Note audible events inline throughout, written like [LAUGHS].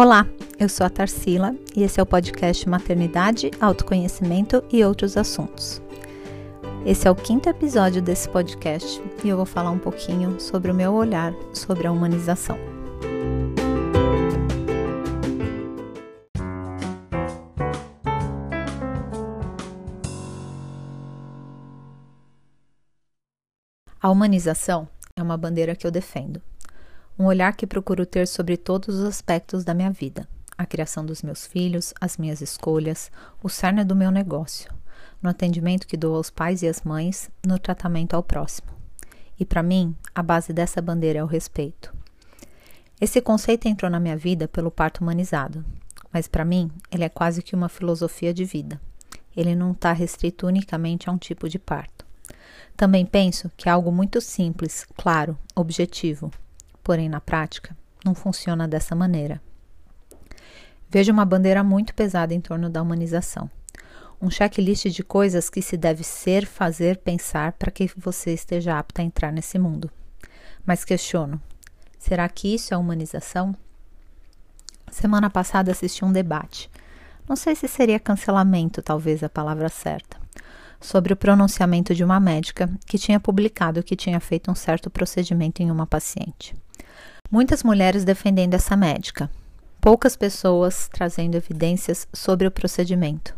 Olá, eu sou a Tarsila e esse é o podcast Maternidade, Autoconhecimento e outros assuntos. Esse é o quinto episódio desse podcast e eu vou falar um pouquinho sobre o meu olhar sobre a humanização. A humanização é uma bandeira que eu defendo. Um olhar que procuro ter sobre todos os aspectos da minha vida: a criação dos meus filhos, as minhas escolhas, o cerne do meu negócio, no atendimento que dou aos pais e às mães, no tratamento ao próximo. E para mim, a base dessa bandeira é o respeito. Esse conceito entrou na minha vida pelo parto humanizado, mas para mim ele é quase que uma filosofia de vida. Ele não está restrito unicamente a um tipo de parto. Também penso que é algo muito simples, claro, objetivo, porém na prática não funciona dessa maneira. Vejo uma bandeira muito pesada em torno da humanização. Um checklist de coisas que se deve ser, fazer, pensar para que você esteja apta a entrar nesse mundo. Mas questiono: será que isso é humanização? Semana passada assisti um debate. Não sei se seria cancelamento, talvez a palavra certa, sobre o pronunciamento de uma médica que tinha publicado que tinha feito um certo procedimento em uma paciente. Muitas mulheres defendendo essa médica, poucas pessoas trazendo evidências sobre o procedimento,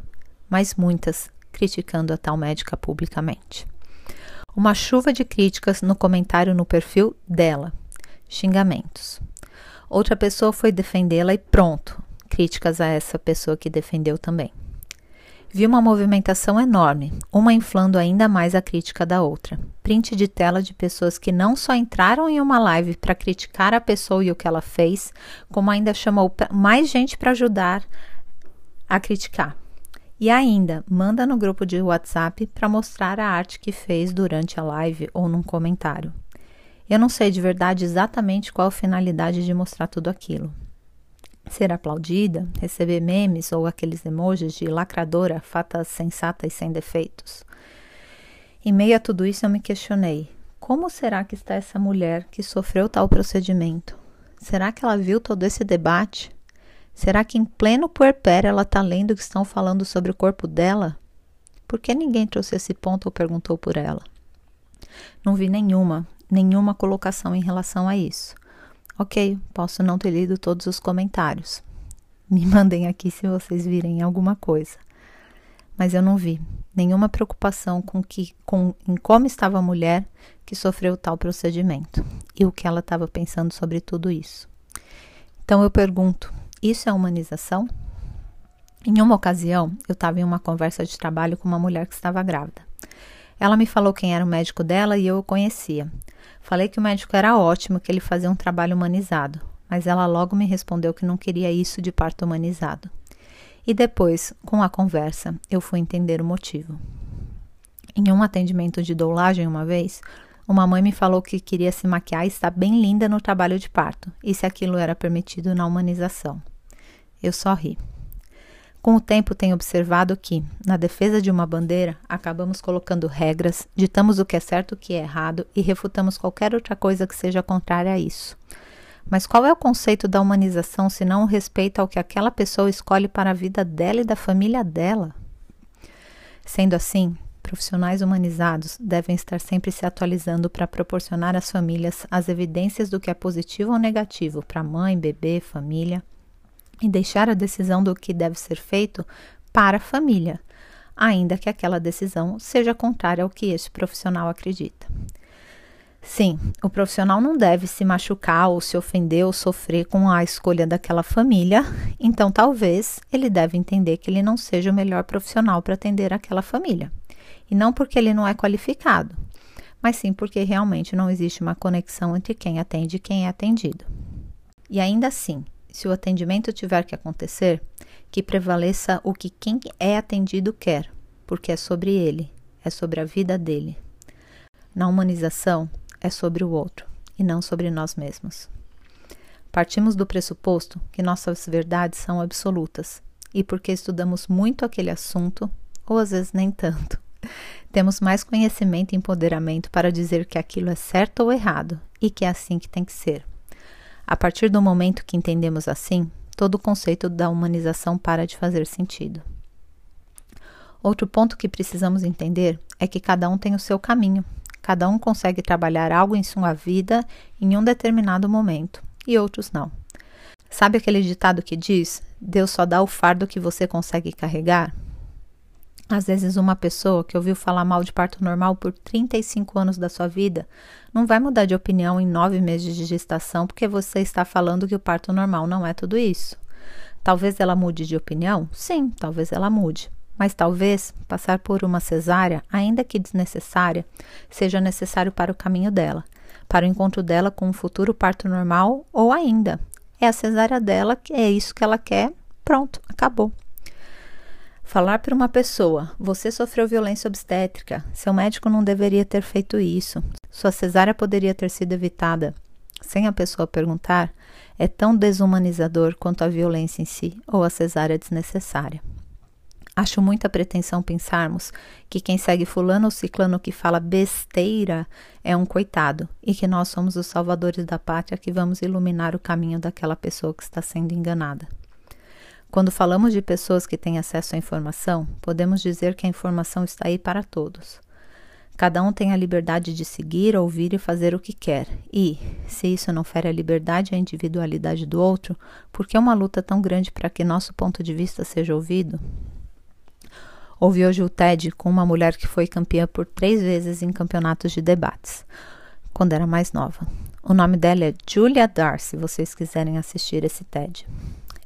mas muitas criticando a tal médica publicamente. Uma chuva de críticas no comentário no perfil dela, xingamentos. Outra pessoa foi defendê-la e pronto, críticas a essa pessoa que defendeu também. Vi uma movimentação enorme, uma inflando ainda mais a crítica da outra. Print de tela de pessoas que não só entraram em uma live para criticar a pessoa e o que ela fez, como ainda chamou mais gente para ajudar a criticar. E ainda manda no grupo de WhatsApp para mostrar a arte que fez durante a live ou num comentário. Eu não sei de verdade exatamente qual a finalidade de mostrar tudo aquilo ser aplaudida, receber memes ou aqueles emojis de lacradora, fata sensata e sem defeitos. Em meio a tudo isso, eu me questionei: como será que está essa mulher que sofreu tal procedimento? Será que ela viu todo esse debate? Será que em pleno puerpério ela está lendo o que estão falando sobre o corpo dela? Por que ninguém trouxe esse ponto ou perguntou por ela? Não vi nenhuma, nenhuma colocação em relação a isso. Ok, posso não ter lido todos os comentários. Me mandem aqui se vocês virem alguma coisa. Mas eu não vi nenhuma preocupação com que com em como estava a mulher que sofreu tal procedimento e o que ela estava pensando sobre tudo isso. Então eu pergunto: isso é humanização? Em uma ocasião, eu estava em uma conversa de trabalho com uma mulher que estava grávida. Ela me falou quem era o médico dela e eu o conhecia. Falei que o médico era ótimo, que ele fazia um trabalho humanizado, mas ela logo me respondeu que não queria isso de parto humanizado. E depois, com a conversa, eu fui entender o motivo. Em um atendimento de doulagem uma vez, uma mãe me falou que queria se maquiar e estar bem linda no trabalho de parto, e se aquilo era permitido na humanização. Eu só ri. Com o tempo, tenho observado que, na defesa de uma bandeira, acabamos colocando regras, ditamos o que é certo o que é errado e refutamos qualquer outra coisa que seja contrária a isso. Mas qual é o conceito da humanização se não o respeito ao que aquela pessoa escolhe para a vida dela e da família dela? Sendo assim, profissionais humanizados devem estar sempre se atualizando para proporcionar às famílias as evidências do que é positivo ou negativo para mãe, bebê, família e deixar a decisão do que deve ser feito para a família, ainda que aquela decisão seja contrária ao que esse profissional acredita. Sim, o profissional não deve se machucar ou se ofender ou sofrer com a escolha daquela família, então talvez ele deve entender que ele não seja o melhor profissional para atender aquela família. E não porque ele não é qualificado, mas sim porque realmente não existe uma conexão entre quem atende e quem é atendido. E ainda assim, se o atendimento tiver que acontecer, que prevaleça o que quem é atendido quer, porque é sobre ele, é sobre a vida dele. Na humanização, é sobre o outro e não sobre nós mesmos. Partimos do pressuposto que nossas verdades são absolutas e porque estudamos muito aquele assunto, ou às vezes nem tanto, [LAUGHS] temos mais conhecimento e empoderamento para dizer que aquilo é certo ou errado e que é assim que tem que ser. A partir do momento que entendemos assim, todo o conceito da humanização para de fazer sentido. Outro ponto que precisamos entender é que cada um tem o seu caminho. Cada um consegue trabalhar algo em sua vida em um determinado momento e outros não. Sabe aquele ditado que diz: Deus só dá o fardo que você consegue carregar? Às vezes, uma pessoa que ouviu falar mal de parto normal por 35 anos da sua vida não vai mudar de opinião em nove meses de gestação porque você está falando que o parto normal não é tudo isso. Talvez ela mude de opinião? Sim, talvez ela mude. Mas talvez passar por uma cesárea, ainda que desnecessária, seja necessário para o caminho dela, para o encontro dela com um futuro parto normal ou ainda. É a cesárea dela, é isso que ela quer, pronto, acabou. Falar para uma pessoa: você sofreu violência obstétrica, seu médico não deveria ter feito isso, sua cesárea poderia ter sido evitada, sem a pessoa perguntar, é tão desumanizador quanto a violência em si ou a cesárea desnecessária. Acho muita pretensão pensarmos que quem segue fulano ou ciclano que fala besteira é um coitado e que nós somos os salvadores da pátria que vamos iluminar o caminho daquela pessoa que está sendo enganada. Quando falamos de pessoas que têm acesso à informação, podemos dizer que a informação está aí para todos. Cada um tem a liberdade de seguir, ouvir e fazer o que quer. E, se isso não fere a liberdade e a individualidade do outro, por que uma luta tão grande para que nosso ponto de vista seja ouvido? Ouvi hoje o TED com uma mulher que foi campeã por três vezes em campeonatos de debates, quando era mais nova. O nome dela é Julia Dar, se vocês quiserem assistir esse TED.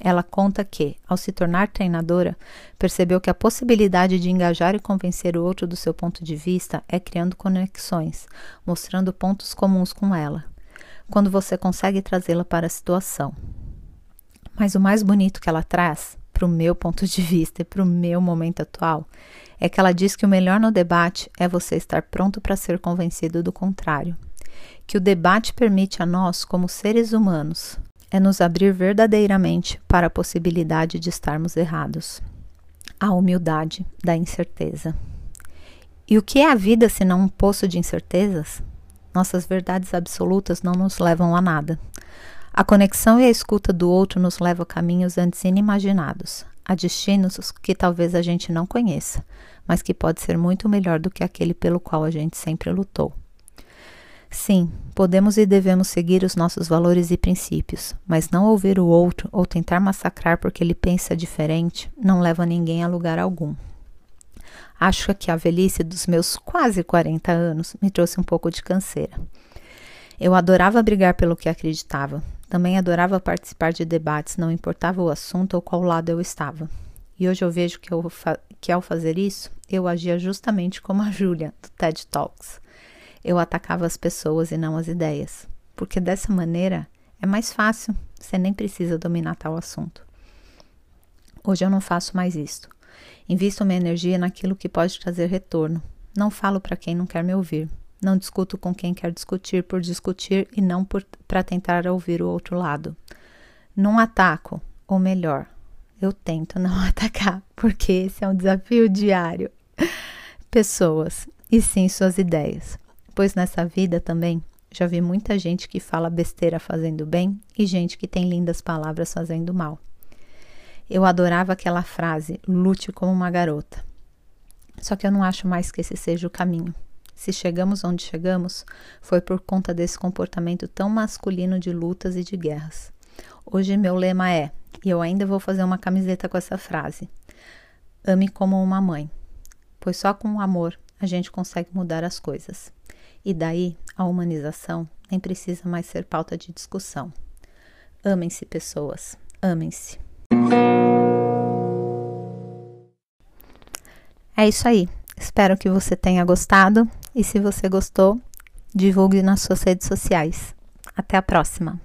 Ela conta que, ao se tornar treinadora, percebeu que a possibilidade de engajar e convencer o outro do seu ponto de vista é criando conexões, mostrando pontos comuns com ela, quando você consegue trazê-la para a situação. Mas o mais bonito que ela traz, para o meu ponto de vista e para o meu momento atual, é que ela diz que o melhor no debate é você estar pronto para ser convencido do contrário. Que o debate permite a nós, como seres humanos, é nos abrir verdadeiramente para a possibilidade de estarmos errados. A humildade da incerteza. E o que é a vida se não um poço de incertezas? Nossas verdades absolutas não nos levam a nada. A conexão e a escuta do outro nos leva a caminhos antes inimaginados, a destinos que talvez a gente não conheça, mas que pode ser muito melhor do que aquele pelo qual a gente sempre lutou. Sim, podemos e devemos seguir os nossos valores e princípios, mas não ouvir o outro ou tentar massacrar porque ele pensa diferente não leva ninguém a lugar algum. Acho que a velhice dos meus quase 40 anos me trouxe um pouco de canseira. Eu adorava brigar pelo que acreditava. Também adorava participar de debates, não importava o assunto ou qual lado eu estava. E hoje eu vejo que, eu que ao fazer isso, eu agia justamente como a Júlia, do TED Talks eu atacava as pessoas e não as ideias, porque dessa maneira é mais fácil, você nem precisa dominar tal assunto. Hoje eu não faço mais isto. Invisto minha energia naquilo que pode trazer retorno. Não falo para quem não quer me ouvir. Não discuto com quem quer discutir por discutir e não para tentar ouvir o outro lado. Não ataco, ou melhor, eu tento não [LAUGHS] atacar, porque esse é um desafio diário. Pessoas, e sim suas ideias pois nessa vida também já vi muita gente que fala besteira fazendo bem e gente que tem lindas palavras fazendo mal. Eu adorava aquela frase, lute como uma garota. Só que eu não acho mais que esse seja o caminho. Se chegamos onde chegamos, foi por conta desse comportamento tão masculino de lutas e de guerras. Hoje meu lema é, e eu ainda vou fazer uma camiseta com essa frase: ame como uma mãe, pois só com o amor a gente consegue mudar as coisas. E daí a humanização nem precisa mais ser pauta de discussão. Amem-se, pessoas, amem-se. É isso aí. Espero que você tenha gostado e se você gostou, divulgue nas suas redes sociais. Até a próxima!